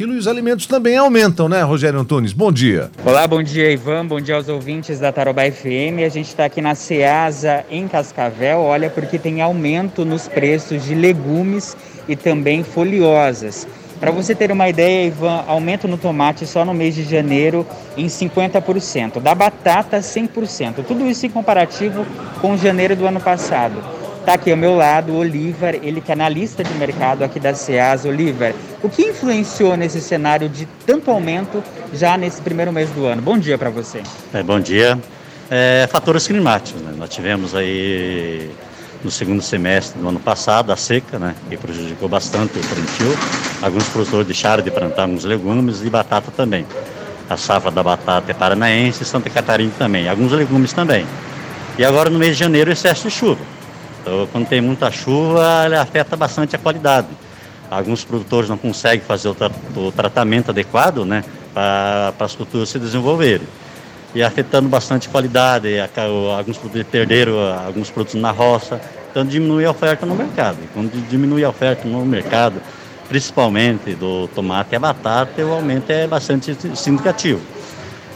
quilo e os alimentos também aumentam, né, Rogério Antunes? Bom dia. Olá, bom dia, Ivan. Bom dia aos ouvintes da Tarobá FM. A gente está aqui na Ceasa, em Cascavel. Olha, porque tem aumento nos preços de legumes e também folhosas. Para você ter uma ideia, Ivan, aumento no tomate só no mês de janeiro em 50%, da batata 100%. Tudo isso em comparativo com janeiro do ano passado. Está aqui ao meu lado o Oliver, ele que é analista de mercado aqui da SEAS. Oliver, o que influenciou nesse cenário de tanto aumento já nesse primeiro mês do ano? Bom dia para você. É, bom dia. É, fatores climáticos, né? Nós tivemos aí no segundo semestre do ano passado, a seca, né, que prejudicou bastante o plantio. Alguns produtores deixaram de plantar alguns legumes e batata também. A safra da batata é paranaense Santa Catarina também, alguns legumes também. E agora no mês de janeiro, excesso de chuva. Então, quando tem muita chuva, ele afeta bastante a qualidade. Alguns produtores não conseguem fazer o, tra o tratamento adequado né, para as culturas se desenvolverem e afetando bastante a qualidade. Alguns produtos perderam alguns produtos na roça, então diminui a oferta no mercado. E quando diminui a oferta no mercado, principalmente do tomate e a batata, o aumento é bastante significativo.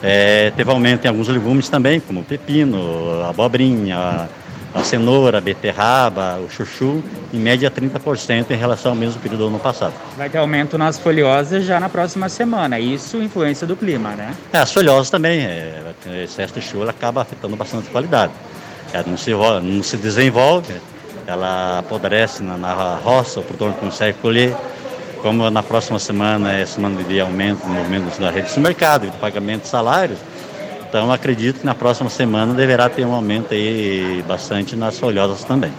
É, teve aumento em alguns legumes também, como pepino, abobrinha, a cenoura, a beterraba, o chuchu, em média 30% em relação ao mesmo período do ano passado. Vai ter aumento nas folhosas já na próxima semana, isso influência do clima, né? É, as folhosas também, é, excesso de chuva acaba afetando bastante a qualidade. Ela não se, não se desenvolve, ela apodrece na, na roça, o produtor não consegue colher. Como na próxima semana é semana de aumento no movimento da rede de mercado, de pagamento de salários, então acredito que na próxima semana deverá ter um aumento aí bastante nas folhosas também.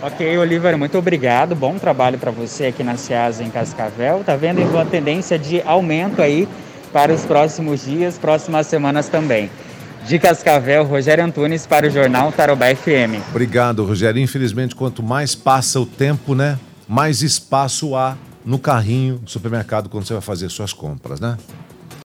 Ok, Oliver, muito obrigado. Bom trabalho para você aqui na Ceasa em Cascavel. Tá vendo uma tendência de aumento aí para os próximos dias, próximas semanas também. De Cascavel, Rogério Antunes para o Jornal Tarobá FM. Obrigado, Rogério. Infelizmente, quanto mais passa o tempo, né, mais espaço há no carrinho do supermercado quando você vai fazer suas compras, né?